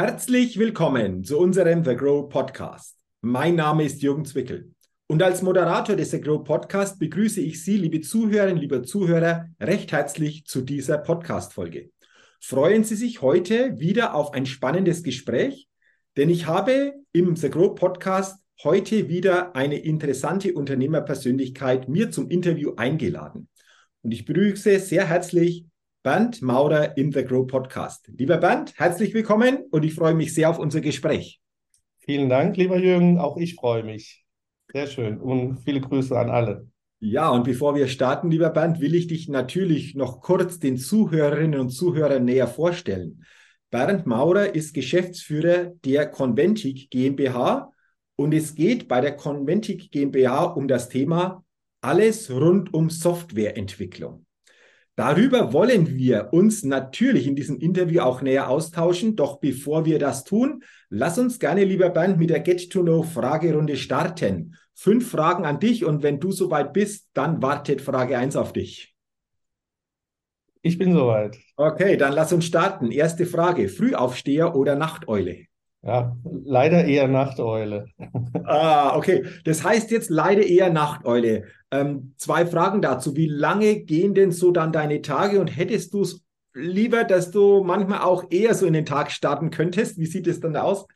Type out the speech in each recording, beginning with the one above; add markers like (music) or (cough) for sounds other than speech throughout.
Herzlich willkommen zu unserem The Grow Podcast. Mein Name ist Jürgen Zwickel und als Moderator des The Grow Podcast begrüße ich Sie, liebe Zuhörerinnen, liebe Zuhörer, recht herzlich zu dieser Podcast-Folge. Freuen Sie sich heute wieder auf ein spannendes Gespräch, denn ich habe im The Grow Podcast heute wieder eine interessante Unternehmerpersönlichkeit mir zum Interview eingeladen. Und ich begrüße sehr herzlich Bernd Maurer im The Grow Podcast. Lieber Bernd, herzlich willkommen und ich freue mich sehr auf unser Gespräch. Vielen Dank, lieber Jürgen. Auch ich freue mich. Sehr schön und viele Grüße an alle. Ja, und bevor wir starten, lieber Bernd, will ich dich natürlich noch kurz den Zuhörerinnen und Zuhörern näher vorstellen. Bernd Maurer ist Geschäftsführer der Conventic GmbH und es geht bei der Conventic GmbH um das Thema alles rund um Softwareentwicklung. Darüber wollen wir uns natürlich in diesem Interview auch näher austauschen. Doch bevor wir das tun, lass uns gerne, lieber Bernd, mit der Get-to-Know-Fragerunde starten. Fünf Fragen an dich und wenn du soweit bist, dann wartet Frage 1 auf dich. Ich bin soweit. Okay, dann lass uns starten. Erste Frage: Frühaufsteher oder Nachteule? Ja, leider eher Nachteule. Ah, okay. Das heißt jetzt leider eher Nachteule. Ähm, zwei Fragen dazu. Wie lange gehen denn so dann deine Tage und hättest du es lieber, dass du manchmal auch eher so in den Tag starten könntest? Wie sieht es dann aus?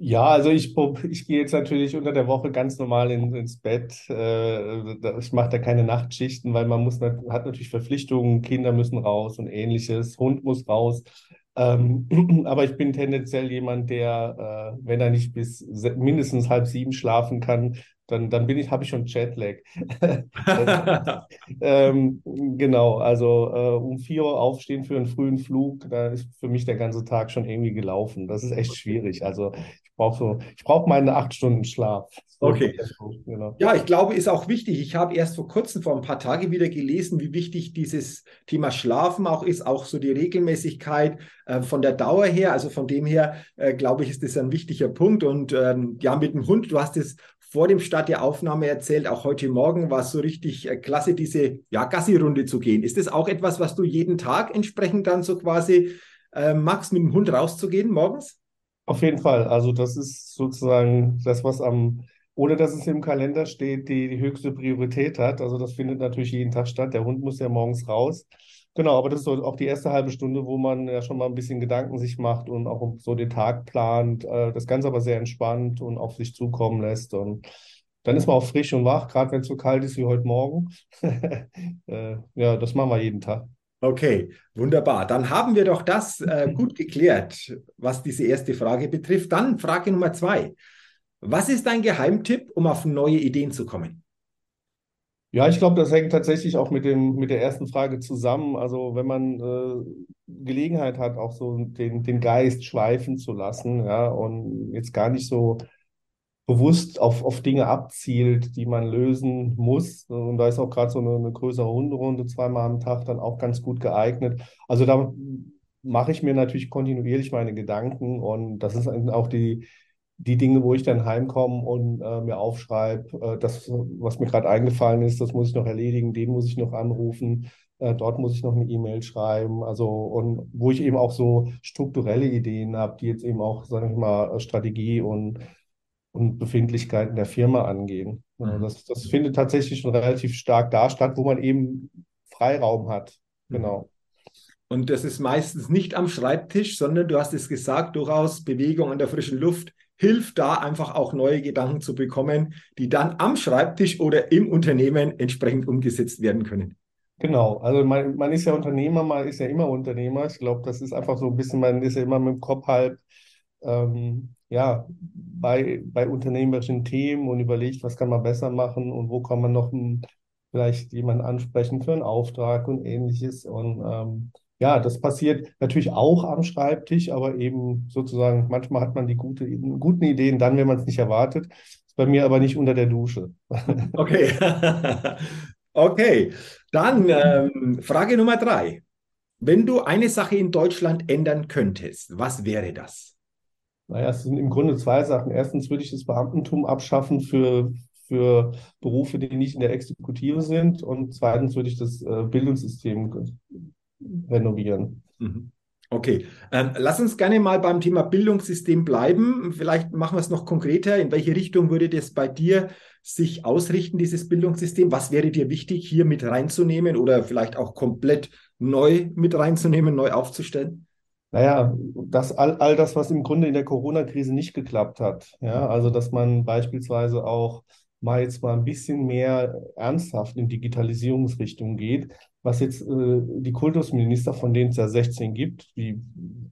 Ja, also ich, ich gehe jetzt natürlich unter der Woche ganz normal in, ins Bett. Äh, ich mache da keine Nachtschichten, weil man muss, hat natürlich Verpflichtungen, Kinder müssen raus und ähnliches, Hund muss raus. Ähm, (clears throat) aber ich bin tendenziell jemand, der, äh, wenn er nicht bis mindestens halb sieben schlafen kann, dann, dann bin ich, habe ich schon Jetlag. (laughs) ähm, genau, also äh, um vier Uhr aufstehen für einen frühen Flug, da ist für mich der ganze Tag schon irgendwie gelaufen. Das ist echt schwierig. Also ich brauche so, ich brauche meine acht Stunden Schlaf. Okay. Genau. Ja, ich glaube, ist auch wichtig. Ich habe erst vor kurzem, vor ein paar Tagen wieder gelesen, wie wichtig dieses Thema Schlafen auch ist, auch so die Regelmäßigkeit äh, von der Dauer her. Also von dem her, äh, glaube ich, ist das ein wichtiger Punkt. Und ähm, ja, mit dem Hund, du hast es vor dem Start der Aufnahme erzählt, auch heute Morgen war es so richtig äh, klasse, diese ja, Gassi-Runde zu gehen. Ist das auch etwas, was du jeden Tag entsprechend dann so quasi äh, magst, mit dem Hund rauszugehen morgens? Auf jeden Fall. Also das ist sozusagen das, was am, ohne dass es im Kalender steht, die, die höchste Priorität hat. Also das findet natürlich jeden Tag statt. Der Hund muss ja morgens raus. Genau, aber das ist so auch die erste halbe Stunde, wo man ja schon mal ein bisschen Gedanken sich macht und auch so den Tag plant. Äh, das Ganze aber sehr entspannt und auf sich zukommen lässt. Und dann ist man auch frisch und wach, gerade wenn es so kalt ist wie heute Morgen. (laughs) Äh, ja, das machen wir jeden Tag. Okay, wunderbar. Dann haben wir doch das äh, (laughs) gut geklärt, was diese erste Frage betrifft. Dann Frage Nummer zwei. Was ist dein Geheimtipp, um auf neue Ideen zu kommen? Ja, ich glaube, das hängt tatsächlich auch mit dem, mit der ersten Frage zusammen. Also wenn man äh, Gelegenheit hat, auch so den, den Geist schweifen zu lassen, ja, und jetzt gar nicht so bewusst auf, auf Dinge abzielt, die man lösen muss. Und da ist auch gerade so eine, eine größere Hunderunde zweimal am Tag dann auch ganz gut geeignet. Also da mache ich mir natürlich kontinuierlich meine Gedanken und das ist auch die, die Dinge, wo ich dann heimkomme und äh, mir aufschreibe, äh, das, was mir gerade eingefallen ist, das muss ich noch erledigen, den muss ich noch anrufen, äh, dort muss ich noch eine E-Mail schreiben. Also, und wo ich eben auch so strukturelle Ideen habe, die jetzt eben auch, sage ich mal, Strategie und, und Befindlichkeiten der Firma angehen. Also das, das findet tatsächlich schon relativ stark da statt, wo man eben Freiraum hat. Mhm. Genau. Und das ist meistens nicht am Schreibtisch, sondern du hast es gesagt, durchaus Bewegung an der frischen Luft hilft da einfach auch neue Gedanken zu bekommen, die dann am Schreibtisch oder im Unternehmen entsprechend umgesetzt werden können. Genau, also man, man ist ja Unternehmer, man ist ja immer Unternehmer. Ich glaube, das ist einfach so ein bisschen, man ist ja immer mit dem Kopf halb ähm, ja, bei, bei unternehmerischen Themen und überlegt, was kann man besser machen und wo kann man noch ein, vielleicht jemanden ansprechen für einen Auftrag und ähnliches. Und ähm, ja, das passiert natürlich auch am Schreibtisch, aber eben sozusagen, manchmal hat man die gute, guten Ideen dann, wenn man es nicht erwartet. Ist bei mir aber nicht unter der Dusche. (laughs) Okay. (laughs) okay. Dann ähm, Frage Nummer drei. Wenn du eine Sache in Deutschland ändern könntest, was wäre das? Naja, es sind im Grunde zwei Sachen. Erstens würde ich das Beamtentum abschaffen für, für Berufe, die nicht in der Exekutive sind. Und zweitens würde ich das äh, Bildungssystem renovieren. Mhm. Okay, ähm, lass uns gerne mal beim Thema Bildungssystem bleiben. Vielleicht machen wir es noch konkreter. In welche Richtung würde das bei dir sich ausrichten, dieses Bildungssystem? Was wäre dir wichtig, hier mit reinzunehmen oder vielleicht auch komplett neu mit reinzunehmen, neu aufzustellen? Naja, das, all, all das, was im Grunde in der Corona-Krise nicht geklappt hat. Ja, also, dass man beispielsweise auch mal jetzt mal ein bisschen mehr ernsthaft in Digitalisierungsrichtung geht, was jetzt äh, die Kultusminister, von denen es ja 16 gibt, die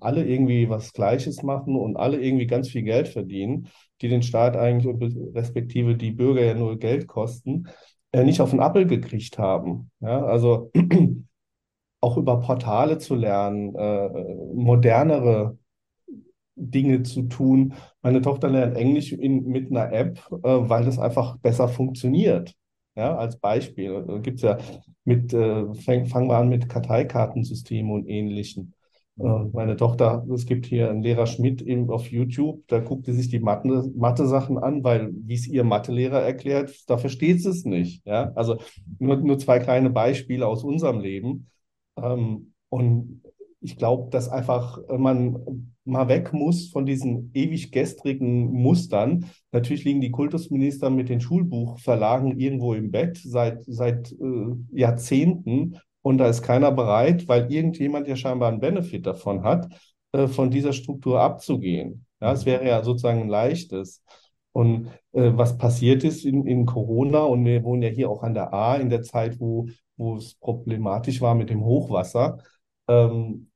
alle irgendwie was Gleiches machen und alle irgendwie ganz viel Geld verdienen, die den Staat eigentlich respektive die Bürger ja nur Geld kosten, äh, nicht auf den Appel gekriegt haben. Ja, also (clears throat) auch über Portale zu lernen, äh, modernere Dinge zu tun. Meine Tochter lernt Englisch in, mit einer App, äh, weil das einfach besser funktioniert. Ja, als Beispiel. Da gibt es ja mit, äh, fang, fangen wir an mit Karteikartensystemen und ähnlichen. Äh, meine Tochter, es gibt hier einen Lehrer Schmidt im, auf YouTube, da guckt sie sich die Mathe-Sachen an, weil, wie es ihr Mathelehrer erklärt, da versteht sie es nicht. Ja, also nur, nur zwei kleine Beispiele aus unserem Leben. Ähm, und ich glaube, dass einfach man mal weg muss von diesen ewig gestrigen Mustern. Natürlich liegen die Kultusminister mit den Schulbuchverlagen irgendwo im Bett seit, seit äh, Jahrzehnten und da ist keiner bereit, weil irgendjemand ja scheinbar einen Benefit davon hat, äh, von dieser Struktur abzugehen. Ja, es wäre ja sozusagen ein leichtes. Und äh, was passiert ist in, in Corona, und wir wohnen ja hier auch an der A, in der Zeit, wo, wo es problematisch war mit dem Hochwasser, ähm,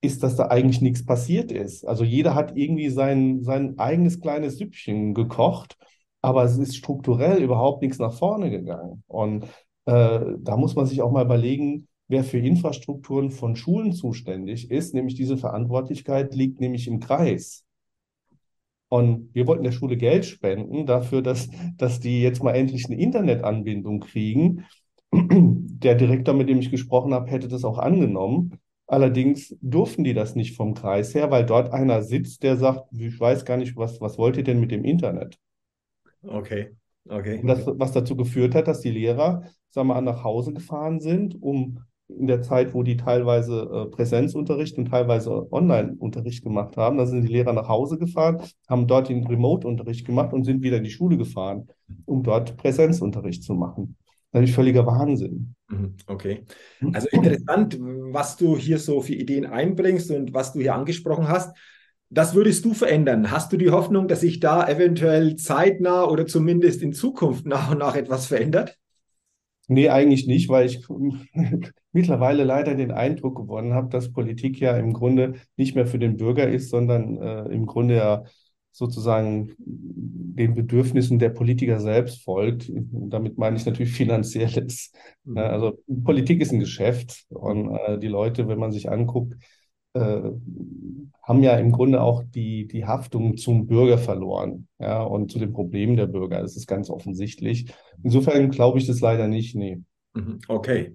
ist, dass da eigentlich nichts passiert ist. Also jeder hat irgendwie sein, sein eigenes kleines Süppchen gekocht, aber es ist strukturell überhaupt nichts nach vorne gegangen. Und äh, da muss man sich auch mal überlegen, wer für Infrastrukturen von Schulen zuständig ist, nämlich diese Verantwortlichkeit liegt nämlich im Kreis. Und wir wollten der Schule Geld spenden dafür, dass, dass die jetzt mal endlich eine Internetanbindung kriegen. Der Direktor, mit dem ich gesprochen habe, hätte das auch angenommen. Allerdings durften die das nicht vom Kreis her, weil dort einer sitzt, der sagt, ich weiß gar nicht, was, was wollt ihr denn mit dem Internet? Okay, okay. Und das, was dazu geführt hat, dass die Lehrer, sagen wir mal, nach Hause gefahren sind, um in der Zeit, wo die teilweise äh, Präsenzunterricht und teilweise Online-Unterricht gemacht haben, da sind die Lehrer nach Hause gefahren, haben dort den Remote-Unterricht gemacht und sind wieder in die Schule gefahren, um dort Präsenzunterricht zu machen natürlich völliger Wahnsinn. Mhm, okay. Also interessant, was du hier so für Ideen einbringst und was du hier angesprochen hast. Das würdest du verändern. Hast du die Hoffnung, dass sich da eventuell zeitnah oder zumindest in Zukunft nach und nach etwas verändert? Nee, eigentlich nicht, weil ich (laughs) mittlerweile leider den Eindruck gewonnen habe, dass Politik ja im Grunde nicht mehr für den Bürger ist, sondern äh, im Grunde ja sozusagen den Bedürfnissen der Politiker selbst folgt. Damit meine ich natürlich finanzielles. Mhm. Also Politik ist ein Geschäft und äh, die Leute, wenn man sich anguckt, äh, haben ja im Grunde auch die, die Haftung zum Bürger verloren ja, und zu den Problemen der Bürger. Das ist ganz offensichtlich. Insofern glaube ich das leider nicht, nee. Mhm. Okay.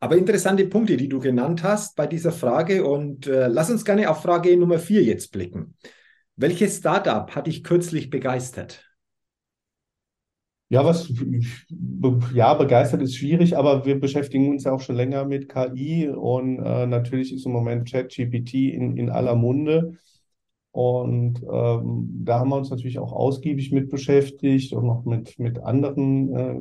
Aber interessante Punkte, die du genannt hast bei dieser Frage. Und äh, lass uns gerne auf Frage Nummer vier jetzt blicken. Welches Startup hat dich kürzlich begeistert? Ja, was, ja, begeistert ist schwierig, aber wir beschäftigen uns ja auch schon länger mit KI und äh, natürlich ist im Moment ChatGPT in, in aller Munde. Und ähm, da haben wir uns natürlich auch ausgiebig mit beschäftigt und noch mit, mit anderen äh,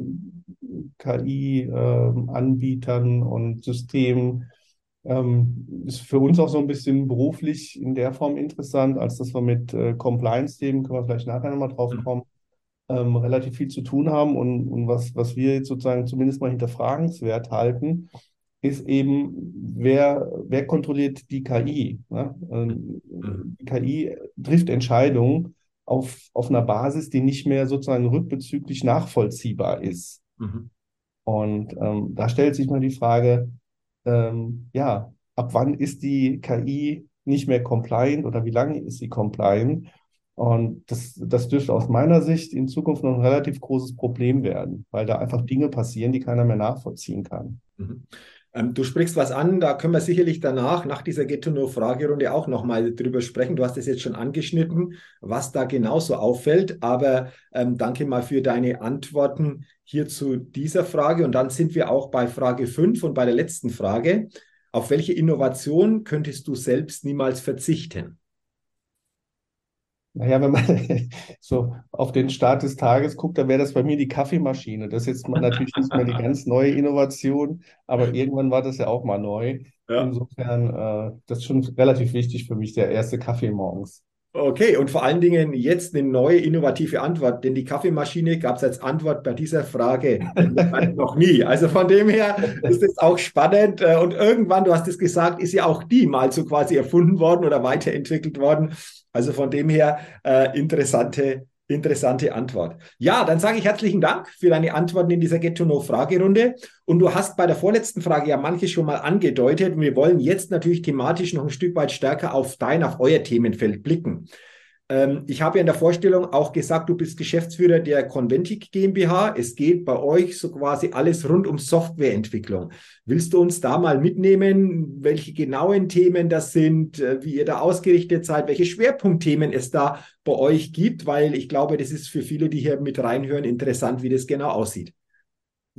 KI-Anbietern äh, und Systemen. Ähm, ist für uns auch so ein bisschen beruflich in der Form interessant, als dass wir mit äh, Compliance-Themen, können wir vielleicht nachher nochmal drauf mhm. kommen, ähm, relativ viel zu tun haben. Und, und was, was wir jetzt sozusagen zumindest mal hinterfragenswert halten, ist eben, wer, wer kontrolliert die KI? Ne? Ähm, mhm. die KI trifft Entscheidungen auf, auf einer Basis, die nicht mehr sozusagen rückbezüglich nachvollziehbar ist. Mhm. Und ähm, da stellt sich mal die Frage, ähm, ja, ab wann ist die KI nicht mehr compliant oder wie lange ist sie compliant? Und das, das dürfte aus meiner Sicht in Zukunft noch ein relativ großes Problem werden, weil da einfach Dinge passieren, die keiner mehr nachvollziehen kann. Mhm. Ähm, du sprichst was an, da können wir sicherlich danach, nach dieser Ghetto-No-Fragerunde auch nochmal drüber sprechen. Du hast es jetzt schon angeschnitten, was da genauso auffällt. Aber ähm, danke mal für deine Antworten hier zu dieser Frage. Und dann sind wir auch bei Frage 5 und bei der letzten Frage. auf welche Innovation könntest du selbst niemals verzichten? Naja, wenn man (laughs) so auf den Start des Tages guckt, dann wäre das bei mir die Kaffeemaschine. Das ist jetzt natürlich nicht mehr die ganz neue Innovation, aber irgendwann war das ja auch mal neu. Ja. Insofern, äh, das ist schon relativ wichtig für mich, der erste Kaffee morgens. Okay, und vor allen Dingen jetzt eine neue innovative Antwort, denn die Kaffeemaschine gab es als Antwort bei dieser Frage (laughs) noch nie. Also von dem her ist es auch spannend. Äh, und irgendwann, du hast es gesagt, ist ja auch die mal so quasi erfunden worden oder weiterentwickelt worden. Also von dem her äh, interessante Interessante Antwort. Ja, dann sage ich herzlichen Dank für deine Antworten in dieser Get-to-Know-Fragerunde. Und du hast bei der vorletzten Frage ja manches schon mal angedeutet. Und wir wollen jetzt natürlich thematisch noch ein Stück weit stärker auf dein, auf euer Themenfeld blicken. Ähm, ich habe ja in der Vorstellung auch gesagt, du bist Geschäftsführer der Conventic GmbH. Es geht bei euch so quasi alles rund um Softwareentwicklung. Willst du uns da mal mitnehmen, welche genauen Themen das sind, äh, wie ihr da ausgerichtet seid, welche Schwerpunktthemen es da bei euch gibt? Weil ich glaube, das ist für viele, die hier mit reinhören, interessant, wie das genau aussieht.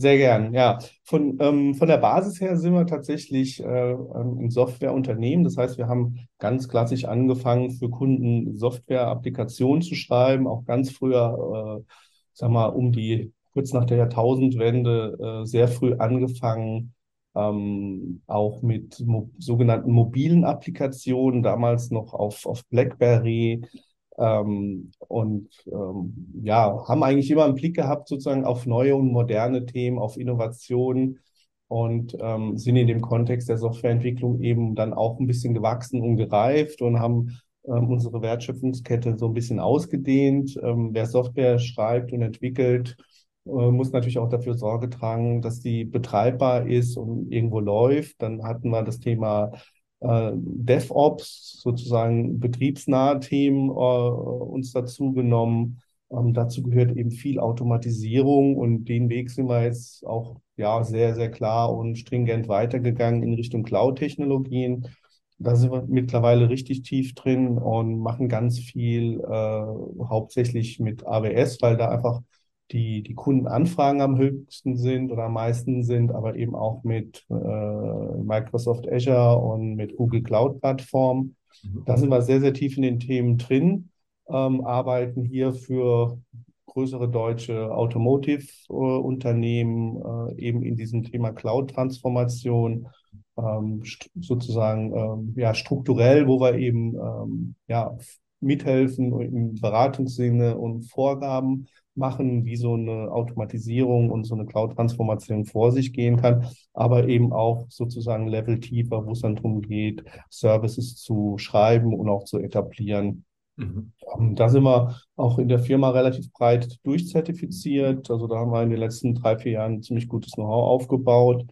Sehr gern, ja. Von, ähm, von der Basis her sind wir tatsächlich äh, ein Softwareunternehmen. Das heißt, wir haben ganz klassisch angefangen, für Kunden Software-Applikationen zu schreiben, auch ganz früher, äh, sag mal, um die, kurz nach der Jahrtausendwende, äh, sehr früh angefangen, ähm, auch mit mo sogenannten mobilen Applikationen, damals noch auf, auf BlackBerry, ähm, und ähm, ja, haben eigentlich immer einen Blick gehabt sozusagen auf neue und moderne Themen, auf Innovationen und ähm, sind in dem Kontext der Softwareentwicklung eben dann auch ein bisschen gewachsen und gereift und haben ähm, unsere Wertschöpfungskette so ein bisschen ausgedehnt. Ähm, wer Software schreibt und entwickelt, äh, muss natürlich auch dafür Sorge tragen, dass die betreibbar ist und irgendwo läuft. Dann hatten wir das Thema äh, DevOps, sozusagen betriebsnahe Themen äh, uns dazu genommen. Ähm, dazu gehört eben viel Automatisierung und den Weg sind wir jetzt auch ja sehr, sehr klar und stringent weitergegangen in Richtung Cloud-Technologien. Da sind wir mittlerweile richtig tief drin und machen ganz viel, äh, hauptsächlich mit AWS, weil da einfach die, die Kundenanfragen am höchsten sind oder am meisten sind, aber eben auch mit äh, Microsoft Azure und mit Google Cloud Plattform. Mhm. Da sind wir sehr, sehr tief in den Themen drin, ähm, arbeiten hier für größere deutsche Automotive-Unternehmen äh, eben in diesem Thema Cloud-Transformation, ähm, sozusagen ähm, ja, strukturell, wo wir eben ähm, ja, mithelfen im Beratungssinne und Vorgaben machen, wie so eine Automatisierung und so eine Cloud-Transformation vor sich gehen kann, aber eben auch sozusagen Level tiefer, wo es dann darum geht, Services zu schreiben und auch zu etablieren. Mhm. Ähm, da sind wir auch in der Firma relativ breit durchzertifiziert. Also da haben wir in den letzten drei, vier Jahren ziemlich gutes Know-how aufgebaut.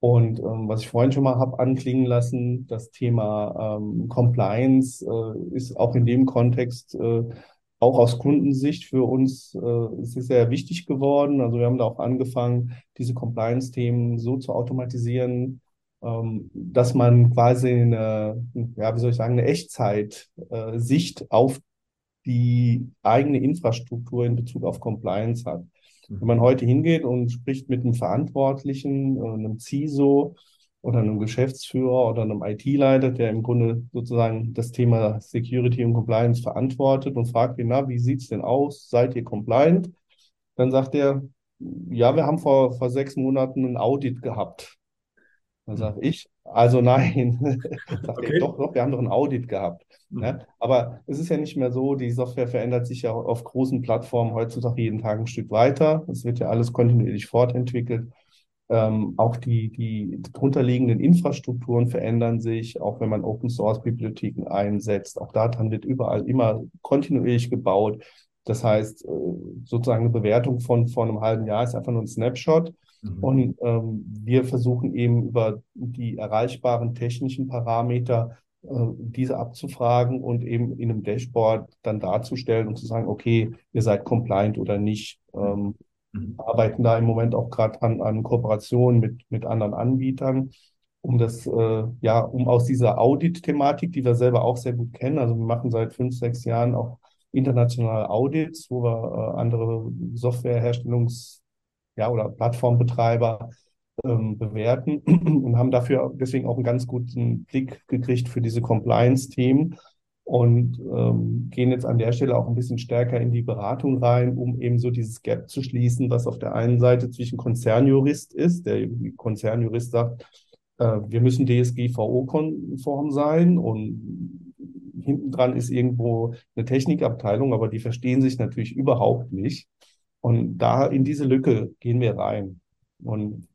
Und ähm, was ich vorhin schon mal habe anklingen lassen, das Thema ähm, Compliance äh, ist auch in dem Kontext äh, auch aus Kundensicht für uns äh, ist es sehr wichtig geworden. Also wir haben da auch angefangen, diese Compliance-Themen so zu automatisieren, ähm, dass man quasi eine, ja, wie soll ich sagen, eine Echtzeit-Sicht äh, auf die eigene Infrastruktur in Bezug auf Compliance hat. Wenn man heute hingeht und spricht mit einem Verantwortlichen, äh, einem CISO, oder einem Geschäftsführer oder einem IT-Leiter, der im Grunde sozusagen das Thema Security und Compliance verantwortet und fragt ihn, na, wie sieht's denn aus? Seid ihr compliant? Dann sagt er, ja, wir haben vor, vor sechs Monaten ein Audit gehabt. Dann sage ich, also nein. (laughs) sagt okay. er, doch, doch, wir haben doch ein Audit gehabt. Mhm. Ja, aber es ist ja nicht mehr so, die Software verändert sich ja auf großen Plattformen heutzutage jeden Tag ein Stück weiter. Es wird ja alles kontinuierlich fortentwickelt. Ähm, auch die, die drunterliegenden Infrastrukturen verändern sich, auch wenn man Open Source Bibliotheken einsetzt. Auch daran wird überall immer kontinuierlich gebaut. Das heißt, äh, sozusagen eine Bewertung von vor einem halben Jahr ist einfach nur ein Snapshot. Mhm. Und ähm, wir versuchen eben über die erreichbaren technischen Parameter äh, diese abzufragen und eben in einem Dashboard dann darzustellen und zu sagen, okay, ihr seid compliant oder nicht. Ähm, Mhm. arbeiten da im Moment auch gerade an, an Kooperationen mit, mit anderen Anbietern, um das, äh, ja, um aus dieser Audit-Thematik, die wir selber auch sehr gut kennen, also wir machen seit fünf, sechs Jahren auch internationale Audits, wo wir äh, andere Softwareherstellungs- ja, oder Plattformbetreiber ähm, bewerten (clears throat) und haben dafür deswegen auch einen ganz guten Blick gekriegt für diese Compliance-Themen und ähm, gehen jetzt an der Stelle auch ein bisschen stärker in die Beratung rein, um eben so dieses Gap zu schließen, was auf der einen Seite zwischen Konzernjurist ist, der Konzernjurist sagt, äh, wir müssen DSGVO-konform sein und hinten dran ist irgendwo eine Technikabteilung, aber die verstehen sich natürlich überhaupt nicht. Und da in diese Lücke gehen wir rein und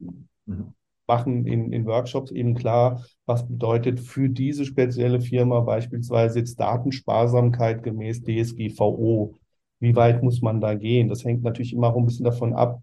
mhm. Machen in, in Workshops eben klar, was bedeutet für diese spezielle Firma beispielsweise jetzt Datensparsamkeit gemäß DSGVO. Wie weit muss man da gehen? Das hängt natürlich immer auch ein bisschen davon ab,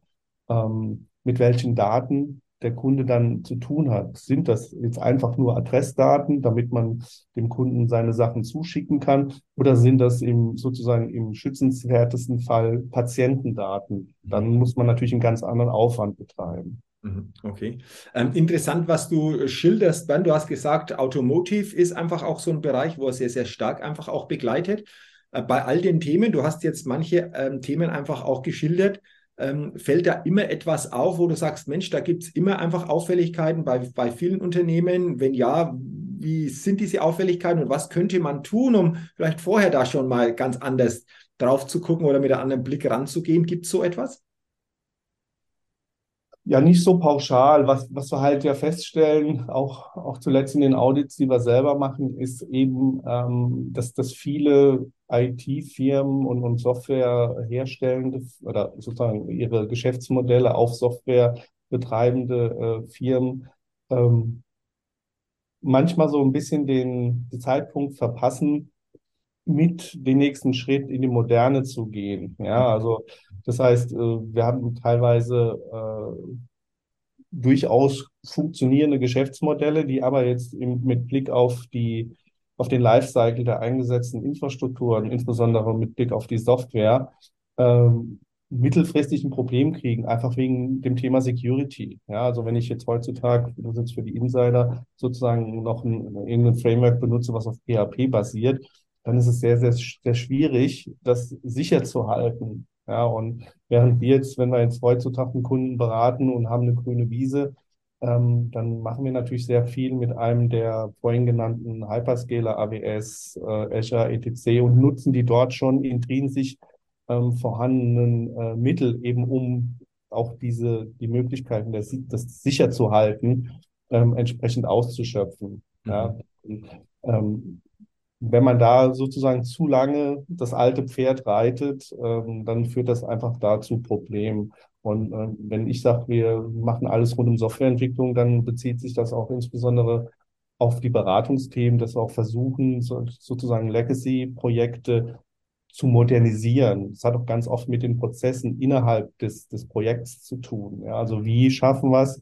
ähm, mit welchen Daten der Kunde dann zu tun hat. Sind das jetzt einfach nur Adressdaten, damit man dem Kunden seine Sachen zuschicken kann? Oder sind das im, sozusagen im schützenswertesten Fall Patientendaten? Dann muss man natürlich einen ganz anderen Aufwand betreiben. Mhm, okay. Ähm, interessant, was du schilderst, Ben. Du hast gesagt, Automotive ist einfach auch so ein Bereich, wo er sehr, sehr stark einfach auch begleitet. Äh, bei all den Themen, du hast jetzt manche ähm, Themen einfach auch geschildert, ähm, fällt da immer etwas auf, wo du sagst, Mensch, da gibt es immer einfach Auffälligkeiten bei, bei vielen Unternehmen? Wenn ja, wie sind diese Auffälligkeiten und was könnte man tun, um vielleicht vorher da schon mal ganz anders drauf zu gucken oder mit einem anderen Blick ranzugehen? Gibt es so etwas? Ja, nicht so pauschal. Was, was wir halt ja feststellen, auch, auch zuletzt in den Audits, die wir selber machen, ist eben, ähm, dass, dass viele IT-Firmen und, und Softwareherstellende oder sozusagen ihre Geschäftsmodelle auf Software betreibende äh, Firmen ähm, manchmal so ein bisschen den, den Zeitpunkt verpassen, mit den nächsten Schritt in die Moderne zu gehen. Ja, also das heißt, äh, wir haben teilweise äh, durchaus funktionierende Geschäftsmodelle, die aber jetzt im, mit Blick auf die auf den Lifecycle der eingesetzten Infrastrukturen, insbesondere mit Blick auf die Software, ähm, mittelfristig ein Problem kriegen, einfach wegen dem Thema Security. Ja, also wenn ich jetzt heutzutage, du sitzt für die Insider, sozusagen noch ein, irgendein Framework benutze, was auf PHP basiert, dann ist es sehr, sehr, sehr schwierig, das sicher zu halten. Ja, und während wir jetzt, wenn wir jetzt heutzutage einen Kunden beraten und haben eine grüne Wiese, ähm, dann machen wir natürlich sehr viel mit einem der vorhin genannten Hyperscaler, AWS, äh, Azure, etc. und nutzen die dort schon intrinsisch ähm, vorhandenen äh, Mittel eben, um auch diese, die Möglichkeiten, das, das sicher zu halten, ähm, entsprechend auszuschöpfen. Mhm. Ja. Und, ähm, wenn man da sozusagen zu lange das alte Pferd reitet, ähm, dann führt das einfach dazu Problemen. Und äh, wenn ich sage, wir machen alles rund um Softwareentwicklung, dann bezieht sich das auch insbesondere auf die Beratungsthemen, dass wir auch versuchen, so, sozusagen Legacy-Projekte zu modernisieren. Das hat auch ganz oft mit den Prozessen innerhalb des, des Projekts zu tun. Ja, also wie schaffen wir es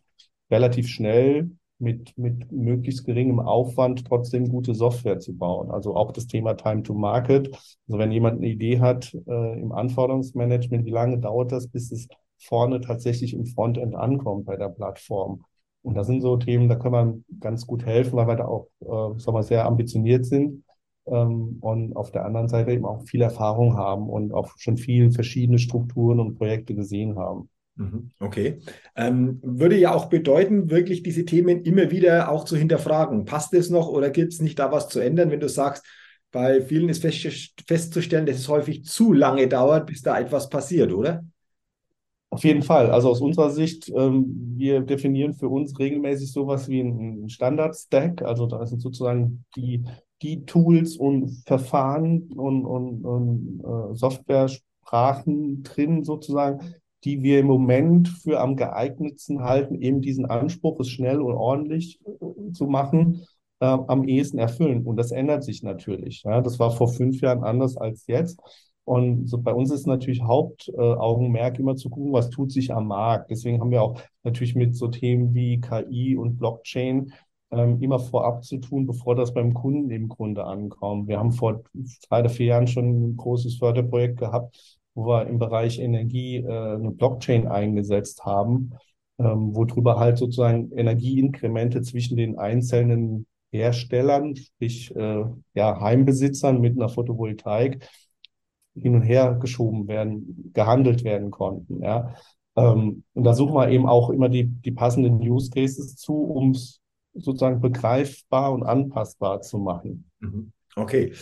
relativ schnell mit, mit möglichst geringem Aufwand trotzdem gute Software zu bauen. Also auch das Thema Time to Market. Also wenn jemand eine Idee hat äh, im Anforderungsmanagement, wie lange dauert das, bis es vorne tatsächlich im Frontend ankommt bei der Plattform? Und das sind so Themen, da können wir ganz gut helfen, weil wir da auch, äh, sagen wir, sehr ambitioniert sind ähm, und auf der anderen Seite eben auch viel Erfahrung haben und auch schon viel verschiedene Strukturen und Projekte gesehen haben. Mhm, okay. Ähm, würde ja auch bedeuten, wirklich diese Themen immer wieder auch zu hinterfragen. Passt es noch oder gibt es nicht da was zu ändern, wenn du sagst, bei vielen ist fest, festzustellen, dass es häufig zu lange dauert, bis da etwas passiert, oder? Auf jeden Fall. Also aus unserer Sicht, ähm, wir definieren für uns regelmäßig sowas wie einen Standard-Stack. Also da sind sozusagen die, die Tools und Verfahren und, und, und äh, Software-Sprachen drin sozusagen, die wir im Moment für am geeignetsten halten, eben diesen Anspruch, es schnell und ordentlich äh, zu machen, äh, am ehesten erfüllen. Und das ändert sich natürlich. Ja, das war vor fünf Jahren anders als jetzt. Und so bei uns ist natürlich Hauptaugenmerk äh, immer zu gucken, was tut sich am Markt. Deswegen haben wir auch natürlich mit so Themen wie KI und Blockchain ähm, immer vorab zu tun, bevor das beim Kunden im Grunde ankommt. Wir haben vor drei oder vier Jahren schon ein großes Förderprojekt gehabt, wo wir im Bereich Energie äh, eine Blockchain eingesetzt haben, ähm, wo drüber halt sozusagen Energieinkremente zwischen den einzelnen Herstellern, sprich äh, ja, Heimbesitzern mit einer Photovoltaik, hin und her geschoben werden, gehandelt werden konnten. Ja. Ähm, und da suchen wir eben auch immer die, die passenden Use Cases zu, um es sozusagen begreifbar und anpassbar zu machen. Mhm. Okay.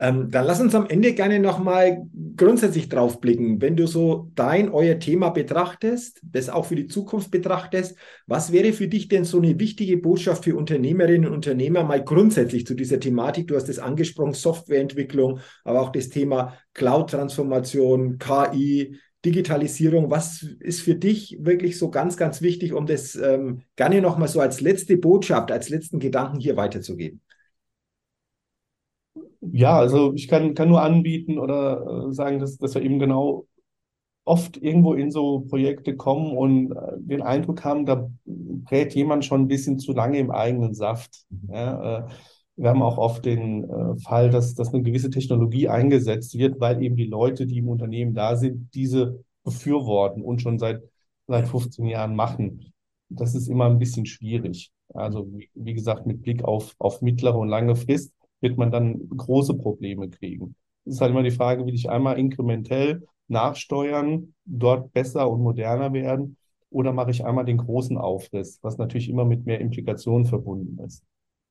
Ähm, dann lass uns am Ende gerne nochmal grundsätzlich drauf blicken. Wenn du so dein, euer Thema betrachtest, das auch für die Zukunft betrachtest, was wäre für dich denn so eine wichtige Botschaft für Unternehmerinnen und Unternehmer mal grundsätzlich zu dieser Thematik? Du hast es angesprochen, Softwareentwicklung, aber auch das Thema Cloud-Transformation, KI, Digitalisierung. Was ist für dich wirklich so ganz, ganz wichtig, um das ähm, gerne nochmal so als letzte Botschaft, als letzten Gedanken hier weiterzugeben? Ja, also ich kann, kann nur anbieten oder äh, sagen, dass, dass wir eben genau oft irgendwo in so Projekte kommen und äh, den Eindruck haben, da brät jemand schon ein bisschen zu lange im eigenen Saft. Ja, äh, wir haben auch oft den Fall, dass, dass eine gewisse Technologie eingesetzt wird, weil eben die Leute, die im Unternehmen da sind, diese befürworten und schon seit, seit 15 Jahren machen. Das ist immer ein bisschen schwierig. Also, wie, wie gesagt, mit Blick auf, auf mittlere und lange Frist wird man dann große Probleme kriegen. Es ist halt immer die Frage, will ich einmal inkrementell nachsteuern, dort besser und moderner werden, oder mache ich einmal den großen Aufriss, was natürlich immer mit mehr Implikationen verbunden ist.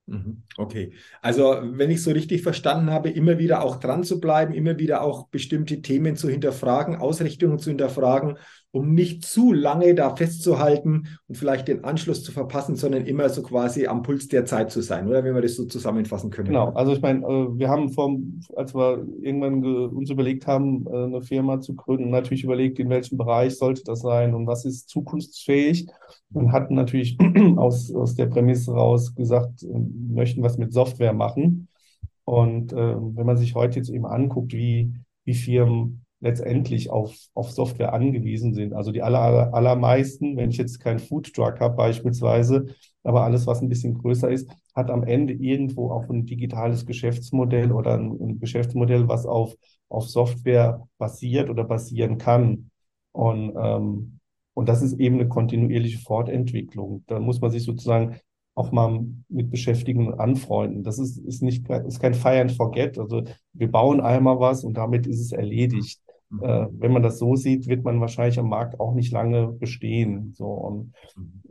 Mhm. Okay. Also, wenn ich so richtig verstanden habe, immer wieder auch dran zu bleiben, immer wieder auch bestimmte Themen zu hinterfragen, Ausrichtungen zu hinterfragen um nicht zu lange da festzuhalten und vielleicht den Anschluss zu verpassen, sondern immer so quasi am Puls der Zeit zu sein, oder wenn wir das so zusammenfassen können. Genau, also ich meine, äh, wir haben vor, als wir irgendwann uns überlegt haben, äh, eine Firma zu gründen, natürlich überlegt, in welchem Bereich sollte das sein und was ist zukunftsfähig und hatten natürlich (clears throat) aus, aus der Prämisse raus gesagt, äh, möchten was mit Software machen. Und äh, wenn man sich heute jetzt eben anguckt, wie, wie Firmen letztendlich auf, auf Software angewiesen sind. Also die aller, allermeisten, wenn ich jetzt keinen Food Truck habe beispielsweise, aber alles, was ein bisschen größer ist, hat am Ende irgendwo auch ein digitales Geschäftsmodell oder ein, ein Geschäftsmodell, was auf, auf Software basiert oder basieren kann. Und, ähm, und das ist eben eine kontinuierliche Fortentwicklung. Da muss man sich sozusagen auch mal mit beschäftigen und anfreunden. Das ist, ist nicht, ist kein Fire and Forget. Also wir bauen einmal was und damit ist es erledigt. Äh, wenn man das so sieht, wird man wahrscheinlich am Markt auch nicht lange bestehen. So und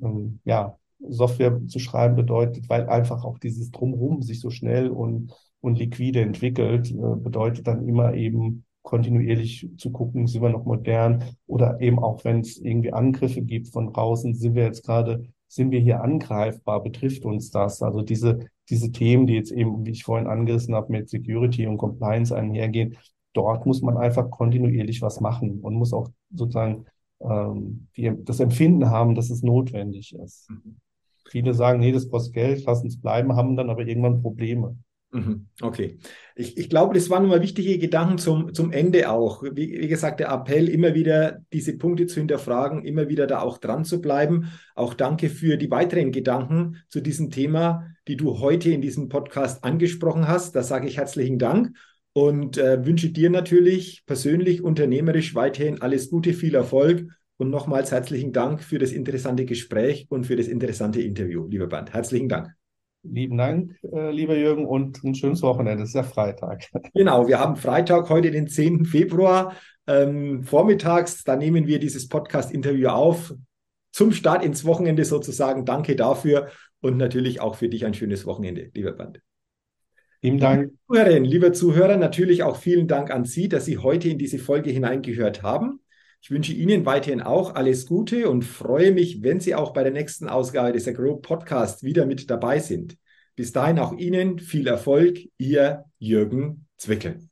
ähm, ja, Software zu schreiben bedeutet, weil einfach auch dieses Drumherum sich so schnell und, und liquide entwickelt, äh, bedeutet dann immer eben kontinuierlich zu gucken, sind wir noch modern oder eben auch, wenn es irgendwie Angriffe gibt von draußen, sind wir jetzt gerade, sind wir hier angreifbar, betrifft uns das? Also diese, diese Themen, die jetzt eben, wie ich vorhin angerissen habe, mit Security und Compliance einhergehen, dort muss man einfach kontinuierlich was machen und muss auch sozusagen ähm, die, das Empfinden haben, dass es notwendig ist. Mhm. Viele sagen, nee, das kostet Geld, lass uns bleiben, haben dann aber irgendwann Probleme. Mhm. Okay. Ich, ich glaube, das waren nochmal wichtige Gedanken zum, zum Ende auch. Wie, wie gesagt, der Appell, immer wieder diese Punkte zu hinterfragen, immer wieder da auch dran zu bleiben. Auch danke für die weiteren Gedanken zu diesem Thema, die du heute in diesem Podcast angesprochen hast. Da sage ich herzlichen Dank und äh, wünsche dir natürlich persönlich, unternehmerisch weiterhin alles Gute, viel Erfolg und nochmals herzlichen Dank für das interessante Gespräch und für das interessante Interview, lieber Bernd. Herzlichen Dank. Lieben Dank, äh, lieber Jürgen, und ein schönes Wochenende. Es ist ja Freitag. (laughs) Genau, wir haben Freitag, heute den 10. Februar, ähm, vormittags. Da nehmen wir dieses Podcast-Interview auf. Zum Start ins Wochenende sozusagen. Danke dafür und natürlich auch für dich ein schönes Wochenende, lieber Bernd. Vielen Dank. Zuhörerinnen, liebe Zuhörer, natürlich auch vielen Dank an Sie, dass Sie heute in diese Folge hineingehört haben. Ich wünsche Ihnen weiterhin auch alles Gute und freue mich, wenn Sie auch bei der nächsten Ausgabe des Agro Podcast wieder mit dabei sind. Bis dahin auch Ihnen viel Erfolg, Ihr Jürgen Zwickel.